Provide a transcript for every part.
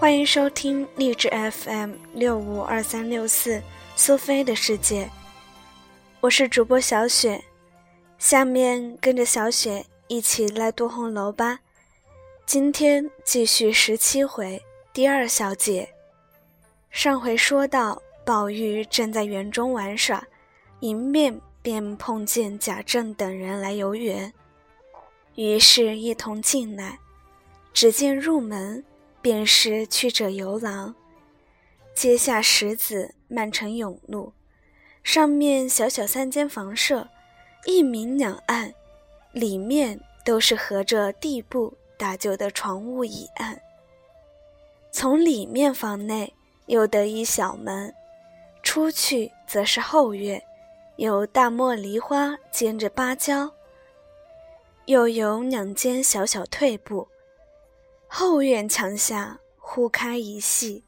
欢迎收听励志 FM 六五二三六四苏菲的世界，我是主播小雪。下面跟着小雪一起来读红楼吧。今天继续十七回第二小节。上回说到，宝玉正在园中玩耍，迎面便碰见贾政等人来游园，于是一同进来。只见入门。便是曲者游廊，阶下石子漫成甬路，上面小小三间房舍，一明两暗，里面都是合着地布打就的床屋椅案。从里面房内又得一小门，出去则是后院，有大茉梨花兼着芭蕉，又有两间小小退步。后院墙下忽开一隙，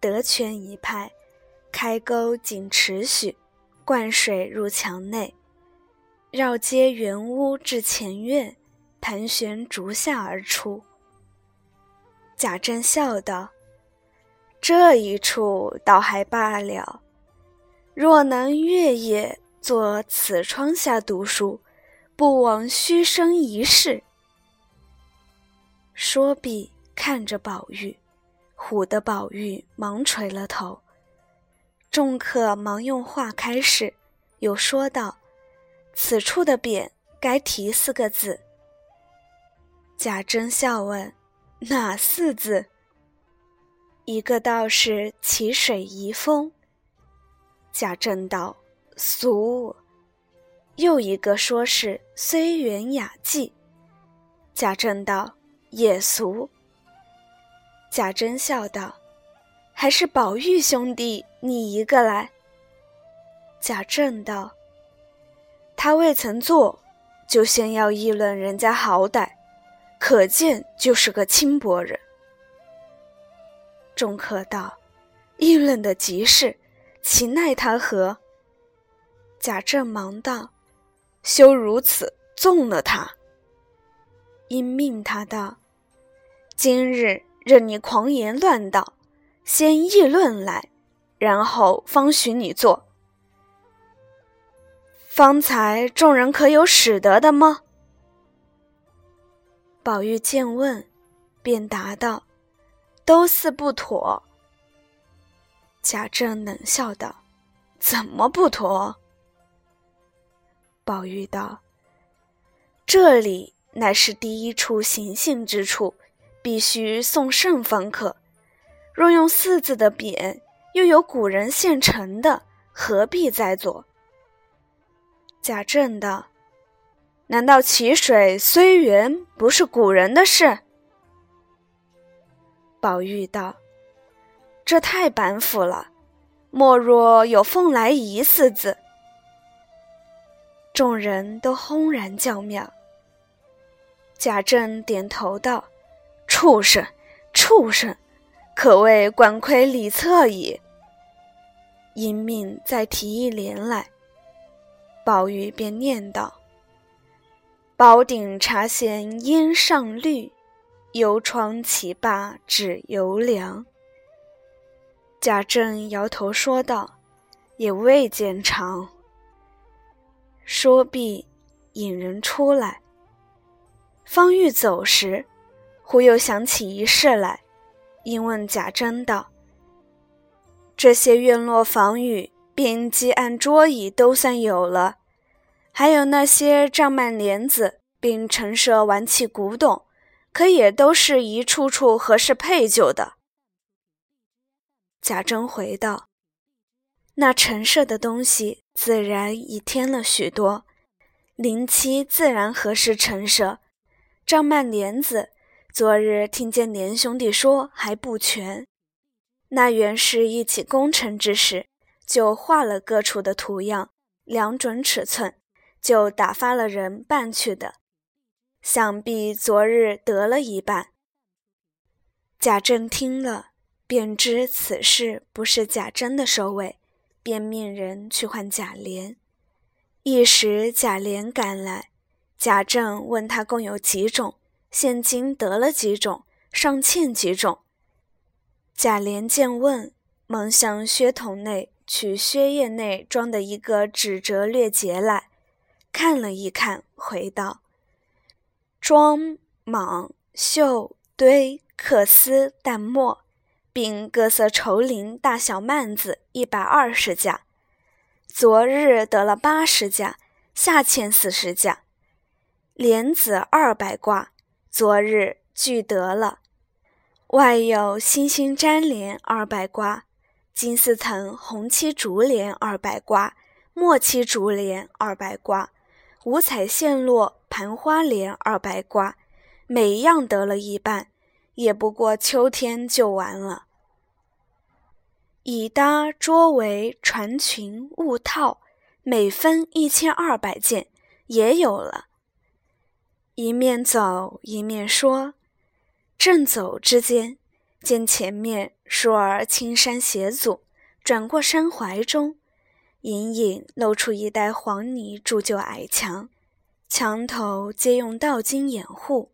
得泉一派，开沟仅尺许，灌水入墙内，绕街圆屋至前院，盘旋竹下而出。贾政笑道：“这一处倒还罢了，若能月夜坐此窗下读书，不枉虚生一世。”说毕，看着宝玉，唬得宝玉忙垂了头。众客忙用话开始，又说道：“此处的匾该题四个字。”贾珍笑问：“哪四字？”一个道是“奇水遗风”，贾政道：“俗。”又一个说是“虽远雅迹”，贾政道。也俗。贾珍笑道：“还是宝玉兄弟你一个来。”贾政道：“他未曾做，就先要议论人家好歹，可见就是个轻薄人。”众客道：“议论的极是，岂奈他何？”贾政忙道：“休如此，纵了他。”因命他道。今日任你狂言乱道，先议论来，然后方许你做。方才众人可有使得的吗？宝玉见问，便答道：“都似不妥。”贾政冷笑道：“怎么不妥？”宝玉道：“这里乃是第一处行刑之处。”必须送圣方可。若用四字的匾，又有古人现成的，何必再做？贾政道：“难道淇水虽源不是古人的事？”宝玉道：“这太板斧了。莫若有凤来仪四字。”众人都轰然叫妙。贾政点头道。畜生，畜生，可谓管窥礼策矣。因命再提一联来，宝玉便念道：“宝鼎茶闲烟上绿，油窗起罢指犹凉。”贾政摇头说道：“也未见长。”说毕，引人出来。方欲走时。忽又想起一事来，因问贾珍道：“这些院落房宇、并积案桌椅都算有了，还有那些帐幔帘子，并陈设玩器古董，可也都是一处处合适配就的。”贾珍回道：“那陈设的东西，自然已添了许多，临期自然合适陈设，帐幔帘子。”昨日听见连兄弟说还不全，那原是一起工程之事，就画了各处的图样，量准尺寸，就打发了人办去的。想必昨日得了一半。贾政听了，便知此事不是贾珍的收尾，便命人去唤贾琏。一时贾琏赶来，贾政问他共有几种。现今得了几种，尚欠几种。贾琏见问，忙向靴筒内取靴叶内装的一个纸折略结来，看了一看，回道：“装蟒绣堆缂丝淡墨，并各色绸绫大小幔子一百二十架。昨日得了八十架，下欠四十架。莲子二百挂，昨日俱得了。外有星星粘莲二百瓜，金丝藤红漆竹帘二百瓜，墨漆竹帘二百瓜，五彩线络盘花帘二百瓜。”每样得了一半，也不过秋天就完了。以搭桌围船裙物套，每分一千二百件，也有了。一面走一面说，正走之间，见前面倏儿青山斜阻，转过山怀中，隐隐露出一带黄泥铸就矮墙，墙头皆用道金掩护。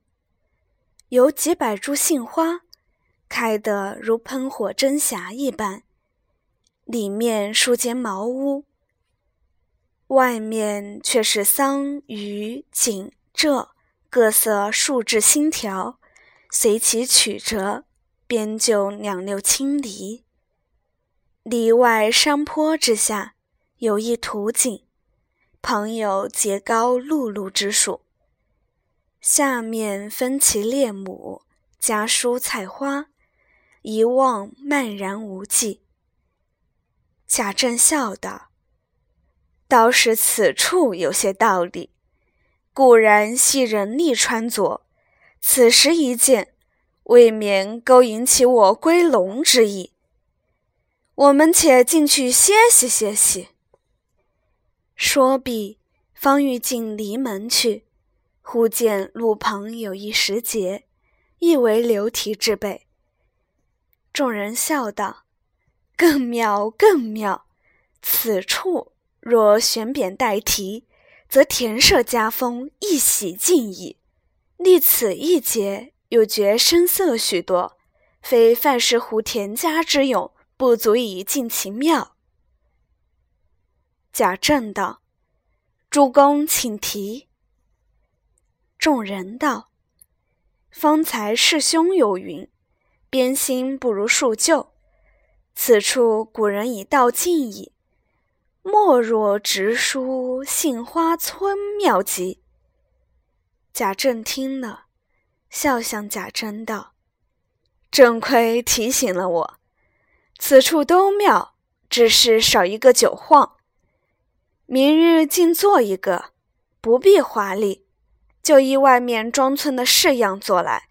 有几百株杏花，开得如喷火真霞一般。里面数间茅屋，外面却是桑榆锦柘各色树枝新条，随其曲折，编就两六青篱。篱外山坡之下，有一土井，旁有结高露露之树。下面分其列亩，加蔬菜花，一望漫然无际。贾政笑道：“倒是此处有些道理。固然系人力穿着，此时一见，未免勾引起我归笼之意。我们且进去歇息歇息。”说毕，方欲进篱门去。忽见路旁有一石碣，亦为流题之辈。众人笑道：“更妙，更妙！此处若悬匾代题，则田舍家风一洗尽矣。立此一节，又觉声色许多，非范氏湖田家之勇，不足以尽其妙。”贾政道：“主公请提。”众人道：“方才师兄有云，边心不如树旧。此处古人已道尽矣，莫若直书杏花村妙籍。”贾政听了，笑向贾珍道：“正亏提醒了我，此处都妙，只是少一个酒晃。明日竟做一个，不必华丽。”就依外面庄村的式样做来，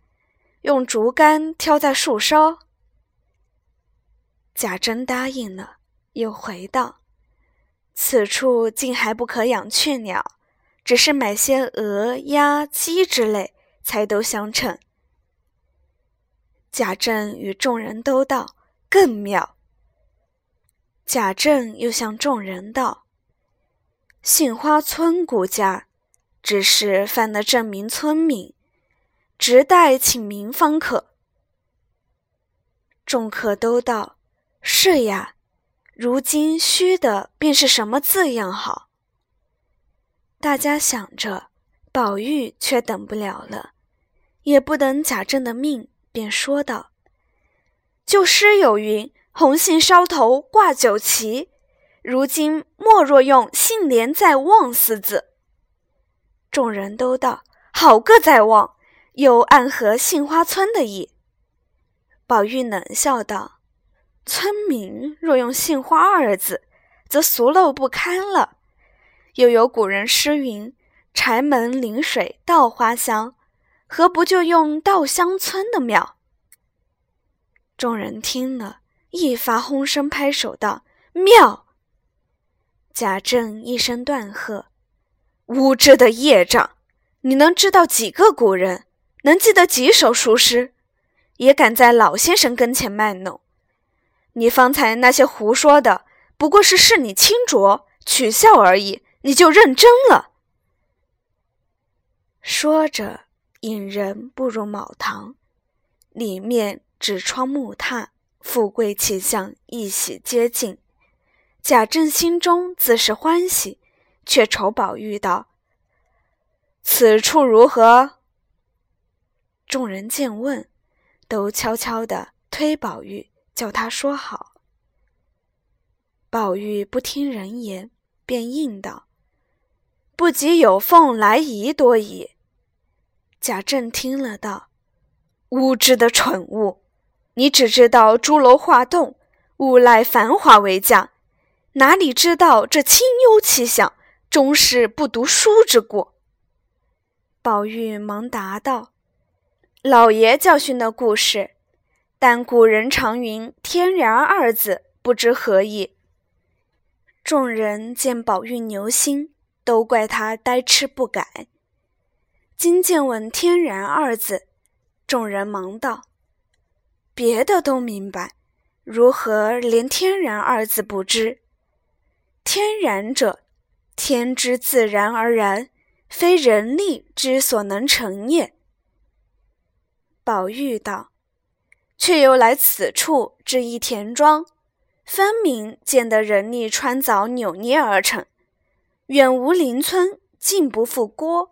用竹竿挑在树梢。贾珍答应了，又回道：“此处竟还不可养雀鸟，只是买些鹅、鸭、鸡之类，才都相称。”贾政与众人都道：“更妙。”贾政又向众人道：“杏花村顾家。”只是犯了证明村民，直待请名方可。众客都道：“是呀，如今虚的便是什么字样好？”大家想着，宝玉却等不了了，也不等贾政的命，便说道：“旧诗有云，红杏梢头挂酒旗。如今莫若用‘杏帘在望’四字。”众人都道：“好个在望！”又暗合杏花村的意。宝玉冷笑道：“村民若用杏花二字，则俗陋不堪了。又有古人诗云：‘柴门临水稻花香’，何不就用稻香村的妙？”众人听了，一发哄声拍手道：“妙！”贾政一声断喝。无知的业障！你能知道几个古人？能记得几首熟诗？也敢在老先生跟前卖弄？你方才那些胡说的，不过是视你轻浊，取笑而已，你就认真了。说着，引人步入卯堂，里面纸窗木榻，富贵气象一喜接近。贾政心中自是欢喜，却愁宝玉道：“此处如何？”众人见问，都悄悄地推宝玉，叫他说好。宝玉不听人言，便应道：“不及有凤来仪多矣。”贾政听了道：“无知的蠢物，你只知道朱楼画栋，无赖繁华为佳。”哪里知道这清幽气象，终是不读书之过。宝玉忙答道：“老爷教训的故事，但古人常云‘天然’二字，不知何意。”众人见宝玉牛心，都怪他呆痴不改。今见闻“天然”二字，众人忙道：“别的都明白，如何连‘天然’二字不知？”天然者，天之自然而然，非人力之所能成也。宝玉道：“却又来此处至一田庄，分明见得人力穿凿扭捏而成。远无邻村，近不复郭，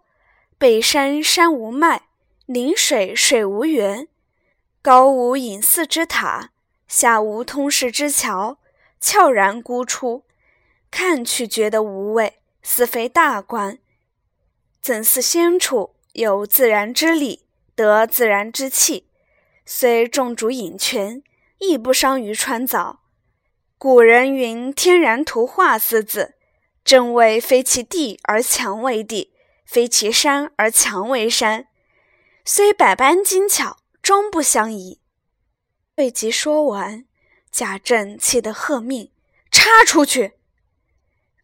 北山山无脉，临水水无源，高无隐寺之塔，下无通市之桥，悄然孤出。”看去觉得无味，似非大观。怎似仙处有自然之理，得自然之气，虽众主引泉，亦不伤于穿凿。古人云“天然图画”四字，正谓非其地而强为地，非其山而强为山。虽百般精巧，终不相宜。未及说完，贾政气得喝命：“插出去！”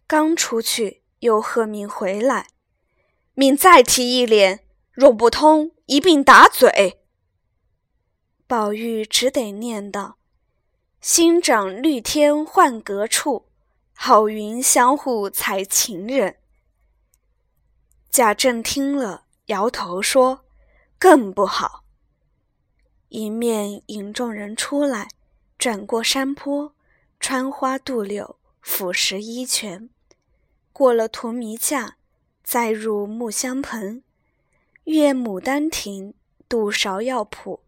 刚出去，又喝命回来，命再提一联，若不通，一并打嘴。宝玉只得念道：“新长绿天换阁处，好云相互采情人。”贾政听了，摇头说：“更不好。”一面引众人出来，转过山坡，穿花渡柳，俯拾一泉。过了荼蘼架，再入木香棚，越牡丹亭，渡芍药圃，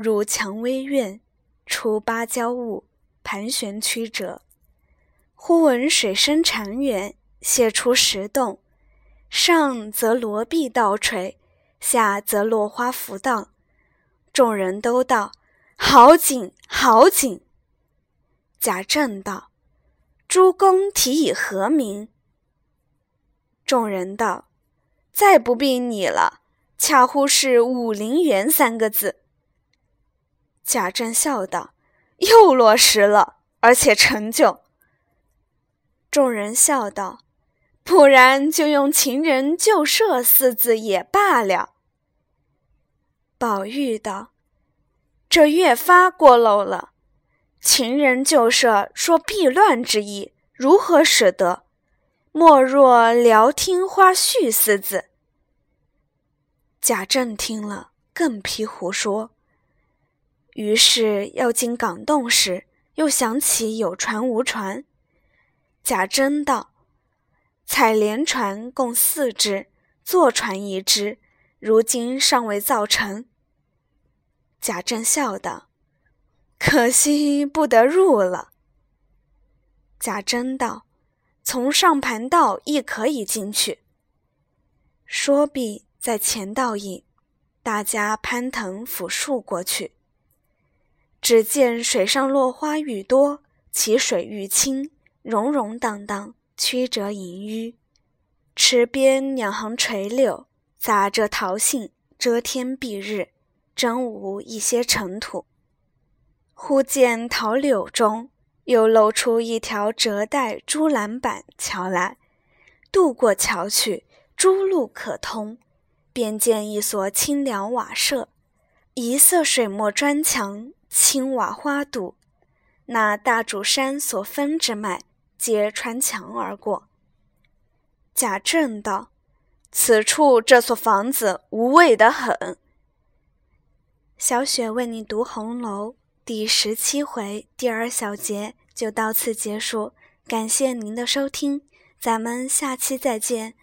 入蔷薇院，出芭蕉坞，盘旋曲折。忽闻水声潺湲，泻出石洞，上则罗碧倒垂，下则落花浮荡。众人都道：“好景，好景！”贾政道：“诸公题以何名？”众人道：“再不必你了，恰乎是‘武陵源’三个字。”贾政笑道：“又落实了，而且成就。”众人笑道：“不然就用‘情人旧舍’四字也罢了。”宝玉道：“这越发过漏了，‘情人旧舍’说避乱之意，如何使得？”莫若聊听花絮四字。贾政听了，更批胡说。于是要进港洞时，又想起有船无船。贾珍道：“采莲船共四只，坐船一只，如今尚未造成。”贾政笑道：“可惜不得入了。”贾珍道。从上盘道亦可以进去。说毕，在前道引，大家攀藤抚树过去。只见水上落花愈多，其水愈清，溶溶荡荡，曲折隐淤。池边两行垂柳，杂着桃杏，遮天蔽日，真无一些尘土。忽见桃柳中。又露出一条折带朱栏板桥来，渡过桥去，诸路可通。便见一所清凉瓦舍，一色水墨砖墙，青瓦花堵。那大主山所分之脉，皆穿墙而过。贾政道：“此处这所房子无味得很。”小雪为你读红楼。第十七回第二小节就到此结束，感谢您的收听，咱们下期再见。